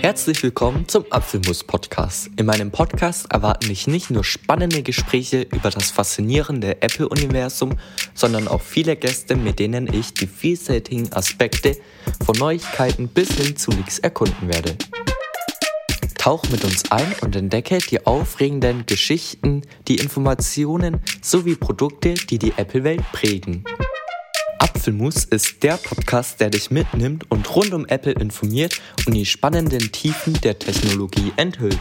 Herzlich willkommen zum Apfelmus Podcast. In meinem Podcast erwarten dich nicht nur spannende Gespräche über das faszinierende Apple-Universum, sondern auch viele Gäste, mit denen ich die vielseitigen Aspekte von Neuigkeiten bis hin zu Leaks erkunden werde. Tauch mit uns ein und entdecke die aufregenden Geschichten, die Informationen sowie Produkte, die die Apple-Welt prägen. Apfelmus ist der Podcast, der dich mitnimmt und rund um Apple informiert und die spannenden Tiefen der Technologie enthüllt.